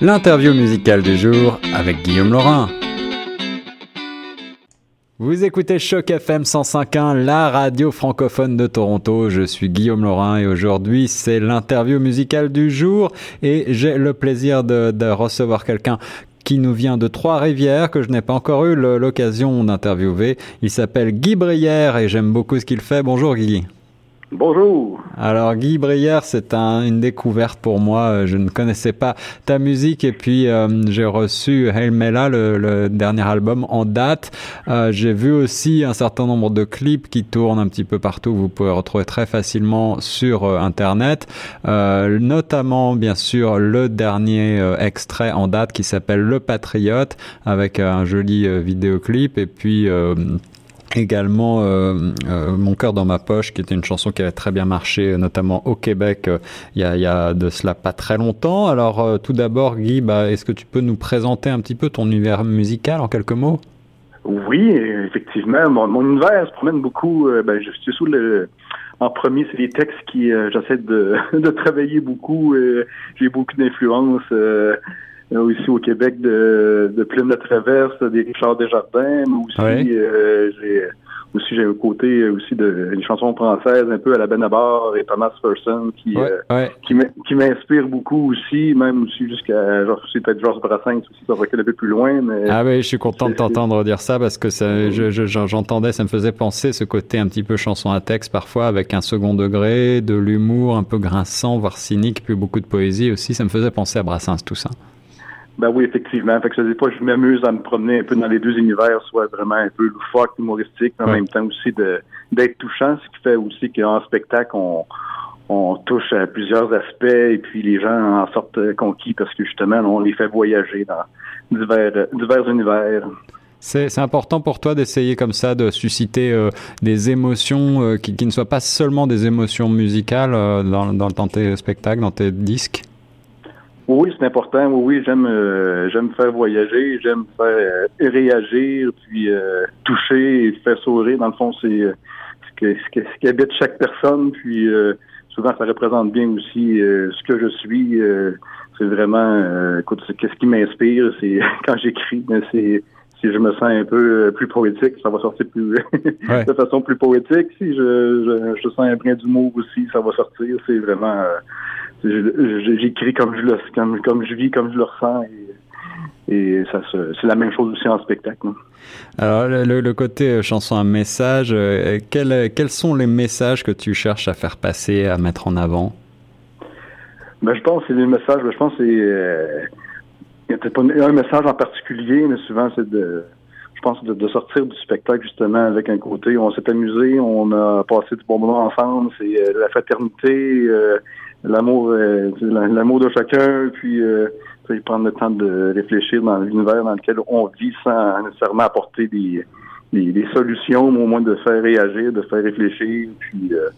L'interview musicale du jour avec Guillaume Laurin. Vous écoutez Choc FM 105.1, la radio francophone de Toronto. Je suis Guillaume Laurin et aujourd'hui c'est l'interview musicale du jour et j'ai le plaisir de, de recevoir quelqu'un qui nous vient de Trois-Rivières, que je n'ai pas encore eu l'occasion d'interviewer. Il s'appelle Guy Brière et j'aime beaucoup ce qu'il fait. Bonjour Guy. Bonjour. Alors Guy Brière, c'est un, une découverte pour moi. Euh, je ne connaissais pas ta musique et puis euh, j'ai reçu Hail le, dernier album en date. Euh, j'ai vu aussi un certain nombre de clips qui tournent un petit peu partout. Vous pouvez retrouver très facilement sur Internet, notamment bien sûr le dernier extrait en date qui s'appelle Le Patriote avec un joli vidéoclip et puis également euh, euh, Mon cœur dans ma poche, qui était une chanson qui avait très bien marché, notamment au Québec, euh, il, y a, y, a, de cela pas très longtemps. Alors euh, tout d'abord, Guy, bah, est-ce que tu peux nous présenter un petit peu ton univers musical en quelques mots? Oui, effectivement. Mon, univers se promène beaucoup. Euh, ben, je suis sous le... En premier, c'est des textes qui j'essaie de, de travailler beaucoup. J'ai beaucoup d'influence aussi au Québec de, de Plume de Traverse, des Richard Desjardins, mais aussi ouais. euh, j'ai aussi j'ai un côté aussi de des chansons françaises un peu à la Benabar et Thomas Person qui ouais, euh, ouais. qui m'inspire beaucoup aussi, même aussi jusqu'à genre peut-être Georges Brassens aussi ça recule un peu plus loin. Mais ah oui, je suis content de t'entendre dire ça parce que ça, je, je, j'entendais, ça me faisait penser ce côté un petit peu chanson à texte parfois avec un second degré, de l'humour un peu grinçant, voire cynique, puis beaucoup de poésie aussi. Ça me faisait penser à Brassens tout ça. Ben oui, effectivement. Fait que ça, des fois, je m'amuse à me promener un peu dans les deux univers, soit vraiment un peu loufoque, humoristique, mais en ouais. même temps aussi de d'être touchant, ce qui fait aussi qu'en spectacle, on, on touche à plusieurs aspects et puis les gens en sortent conquis parce que justement, on les fait voyager dans divers, divers univers. C'est important pour toi d'essayer comme ça de susciter euh, des émotions euh, qui, qui, ne soient pas seulement des émotions musicales euh, dans, dans, dans tes spectacles, dans tes disques? Oui, c'est important. Oui, oui, j'aime euh, j'aime faire voyager, j'aime faire euh, réagir, puis euh, toucher et faire sourire. Dans le fond, c'est ce, que, ce, que, ce qui habite chaque personne. Puis souvent, ça représente bien aussi ce que je suis. c'est vraiment, écoute, qu'est-ce qui m'inspire, c'est quand j'écris, c'est si je me sens un peu plus poétique, ça va sortir plus ouais. de façon plus poétique. Si je, je, je sens un brin d'humour aussi, ça va sortir. C'est vraiment j'écris comme je le comme, comme je vis, comme je le ressens et, et ça c'est la même chose aussi en spectacle. Non? Alors le, le, côté chanson à message, euh, quels, quels sont les messages que tu cherches à faire passer, à mettre en avant? Ben, je pense que c'est des messages, ben, je pense c'est euh, n'y a pas un message en particulier, mais souvent c'est de je pense de, de, sortir du spectacle justement avec un côté on s'est amusé, on a passé du bon moment ensemble, c'est euh, la fraternité, euh, l'amour euh, l'amour de chacun, puis euh, prendre le temps de réfléchir dans l'univers dans lequel on vit sans nécessairement apporter des, des, des, solutions, mais au moins de faire réagir, de faire réfléchir, puis euh,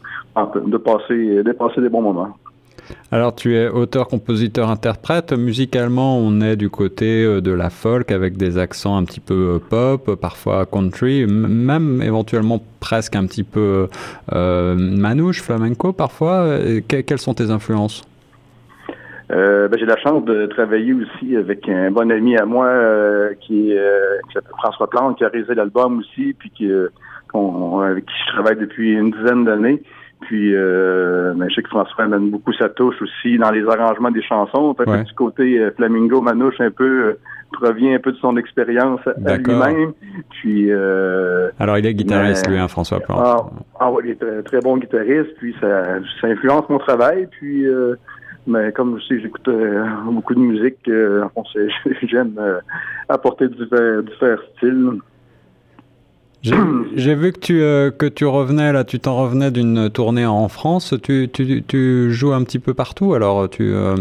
de passer de passer des bons moments. Alors tu es auteur, compositeur, interprète. Musicalement, on est du côté euh, de la folk avec des accents un petit peu euh, pop, parfois country, même éventuellement presque un petit peu euh, manouche, flamenco parfois. quelles sont tes influences? Ben, j'ai la chance de travailler aussi avec un bon ami à moi qui, s'appelle François Plante, qui a réalisé l'album aussi, puis avec qui je travaille depuis une dizaine d'années. Puis, euh, ben, je sais que François amène beaucoup sa touche aussi dans les arrangements des chansons. Ouais. du côté euh, flamingo, manouche, un peu euh, provient un peu de son expérience à lui-même. Puis, euh, alors il est guitariste lui, hein, François Plante. Ah, ah ouais, il est très, très, bon guitariste. Puis ça, ça influence mon travail. Puis, euh, mais comme je sais, j'écoute beaucoup de musique. j'aime apporter divers, divers styles. J'ai vu que tu, euh, que tu revenais, là, tu t'en revenais d'une tournée en France. Tu, tu, tu, joues un petit peu partout, alors tu, euh,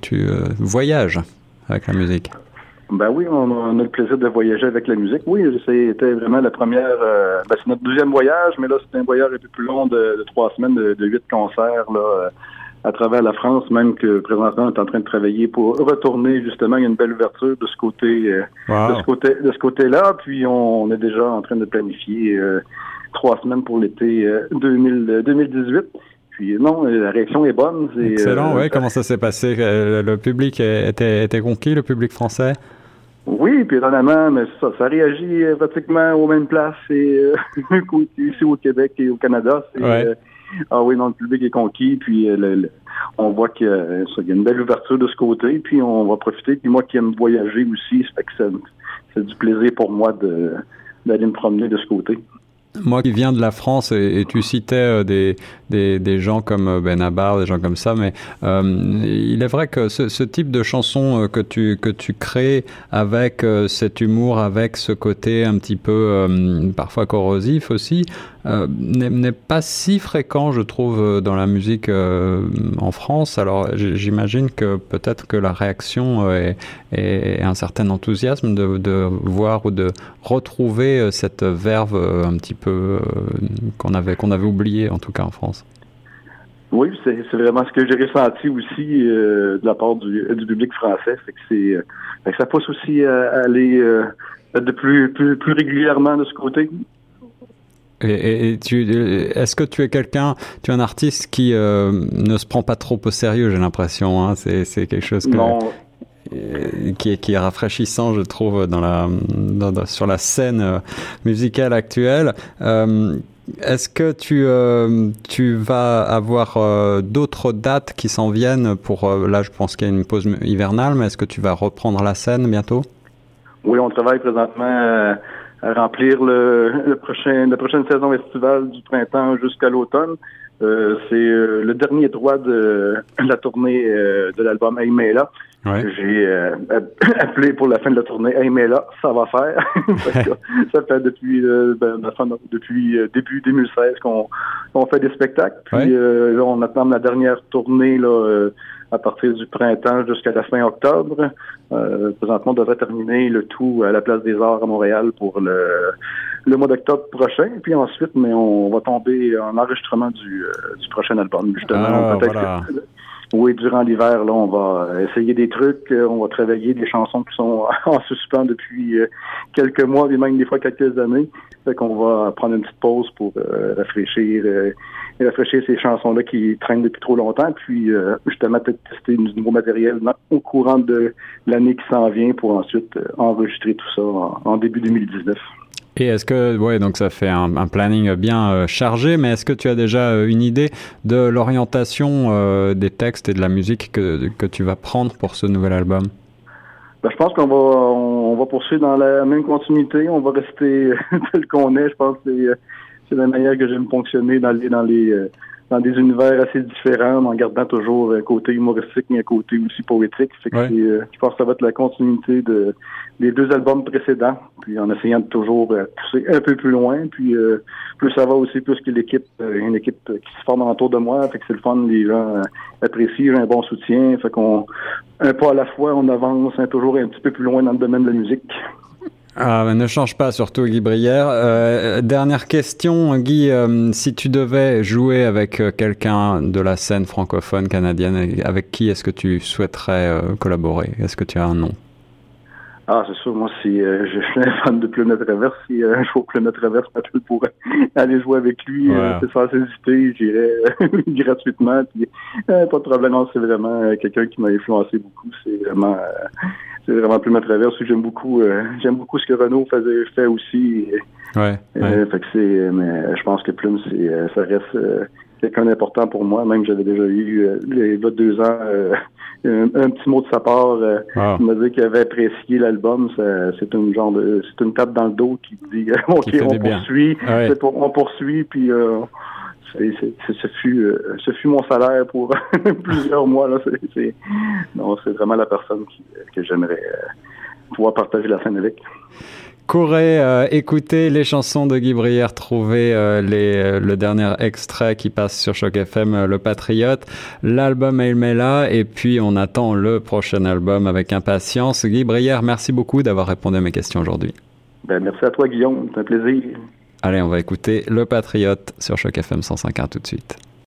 tu euh, voyages avec la musique? Ben oui, on a, on a, le plaisir de voyager avec la musique. Oui, c'était vraiment la première, ben c'est notre deuxième voyage, mais là, c'était un voyage un peu plus long de, de trois semaines, de, de, huit concerts, là à travers la France, même que présentement on est en train de travailler pour retourner justement. Il y a une belle ouverture de ce côté, euh, wow. de ce côté, de ce côté-là. Puis on, on, est déjà en train de planifier euh, trois semaines pour l'été euh, 2018. Puis non, la réaction est bonne. Excellent, oui. Comment ça s'est passé? Le public était, était conquis, le public français? Oui, puis étonnamment, mais ça, ça réagit pratiquement aux mêmes places et, ici au Québec et au Canada. Ah oui, non, le public est conquis, puis on voit qu'il y, a une belle ouverture de ce côté, puis on va profiter. Puis moi qui aime voyager aussi, ça fait que c'est du plaisir pour moi d'aller me promener de ce côté. Moi qui viens de la France, et, tu citais euh, des, des, des, gens comme euh, Benabar, des gens comme ça, mais euh, il est vrai que ce, ce, type de chanson que tu, que tu crées avec cet humour, avec ce côté un petit peu parfois corrosif aussi, n'est pas si fréquent, je trouve, dans la musique en France. Alors j'imagine que peut-être que la réaction est, un certain enthousiasme de, voir ou de retrouver cette verve un petit peu euh, qu'on avait, qu'on avait oublié, en tout cas en France. Oui, c'est vraiment ce que j'ai ressenti aussi euh, de la part du, public français. C'est que euh, ça pousse aussi à aller de plus, plus régulièrement de ce côté. Et, tu, est-ce que tu es quelqu'un, tu es un artiste qui ne se prend pas trop au sérieux, j'ai l'impression. Hein? C'est, quelque chose que, non. qui, est, qui est rafraîchissant, je trouve, dans la, sur la scène euh, musicale actuelle. Euh, est-ce que tu, euh, tu vas avoir d'autres dates qui s'en viennent pour, là je pense qu'il y a une pause hivernale, mais est-ce que tu vas reprendre la scène bientôt? Oui, on travaille présentement remplir le, le prochain, la prochaine saison estivale du printemps jusqu'à l'automne. Euh, c'est euh, le dernier droit de la tournée euh, de l'album Hey J'ai appelé pour la fin de la tournée Hey là, ça va faire. ça fait depuis ben, depuis début 2016 qu'on fait des spectacles. Puis là, on attend la dernière tournée là à partir du printemps jusqu'à la fin octobre. Euh, présentement, on devrait terminer le tout à la Place des Arts à Montréal pour le, le mois d'octobre prochain. Puis ensuite, mais on va tomber en enregistrement du, euh, du prochain album. Justement, ah, voilà. Oui, durant l'hiver, là, on va essayer des trucs, euh, on va travailler des chansons qui sont en suspens depuis quelques mois, et même des fois quelques années. Fait qu'on va prendre une petite pause pour et rafraîchir ces chansons-là qui traînent depuis trop longtemps, puis euh, justement peut-être tester du nouveau matériel au courant de l'année qui s'en vient pour ensuite euh, enregistrer tout ça en, début 2019. Et est-ce que, ouais, donc ça fait un, planning bien euh, chargé, mais est-ce que tu as déjà une idée de l'orientation des textes et de la musique que, que tu vas prendre pour ce nouvel album? Ben, je pense qu'on va on, va poursuivre dans la même continuité. On va rester tel qu'on est. Je pense que c'est la manière que j'aime fonctionner dans les dans les euh, dans des univers assez différents, en gardant toujours un côté humoristique mais un côté aussi poétique. que euh, je pense que ça va être la continuité de des deux albums précédents, puis en essayant de toujours euh, pousser un peu plus loin. Puis plus ça va aussi, plus que l'équipe, une équipe qui se forme autour de moi, fait que c'est le fun, les gens apprécient, un bon soutien, fait qu'on un pas à la fois, on avance hein, toujours un petit peu plus loin dans le domaine de la musique. Ah, ne change pas, surtout Guy Brière. Euh, dernière question, Guy, euh, si tu devais jouer avec euh, quelqu'un de la scène francophone canadienne, avec qui est-ce que tu souhaiterais collaborer? Est-ce que tu as un nom? Ah, c'est sûr. Moi, si je suis un fan de Planète Traverse, si un jour Planète Traverse m'appelle pour aller jouer avec lui, c'est sans hésiter, j'irai gratuitement. pas de problème, c'est vraiment quelqu'un qui m'a influencé beaucoup. C'est vraiment c'est vraiment plus ma traverse. J'aime beaucoup, euh, j'aime beaucoup ce que Renault faisait, fait aussi. Ouais. Euh, fait que c'est, mais je pense que Plume, c'est, euh, ça reste quelqu'un d'important pour moi. Même j'avais déjà eu les deux ans un, petit mot de sa part. Il m'a dit qu'il avait apprécié l'album. c'est une genre de, c'est une tape dans le dos qui dit, ok, on poursuit, on poursuit, puis ce, fut, euh, ce fut mon salaire pour plusieurs mois. Là. C'est, non, c'est vraiment la personne que j'aimerais euh, pouvoir partager la scène avec. Courez euh, écouter les chansons de Guy Brière, trouver les, le dernier extrait qui passe sur Choc FM, Le Patriote, l'album El Mela, et puis on attend le prochain album avec impatience. Guy Brière, merci beaucoup d'avoir répondu à mes questions aujourd'hui. Ben, merci à toi Guillaume, c'est un plaisir. Allez, on va écouter Le Patriote sur Choc FM 105.1 tout de suite.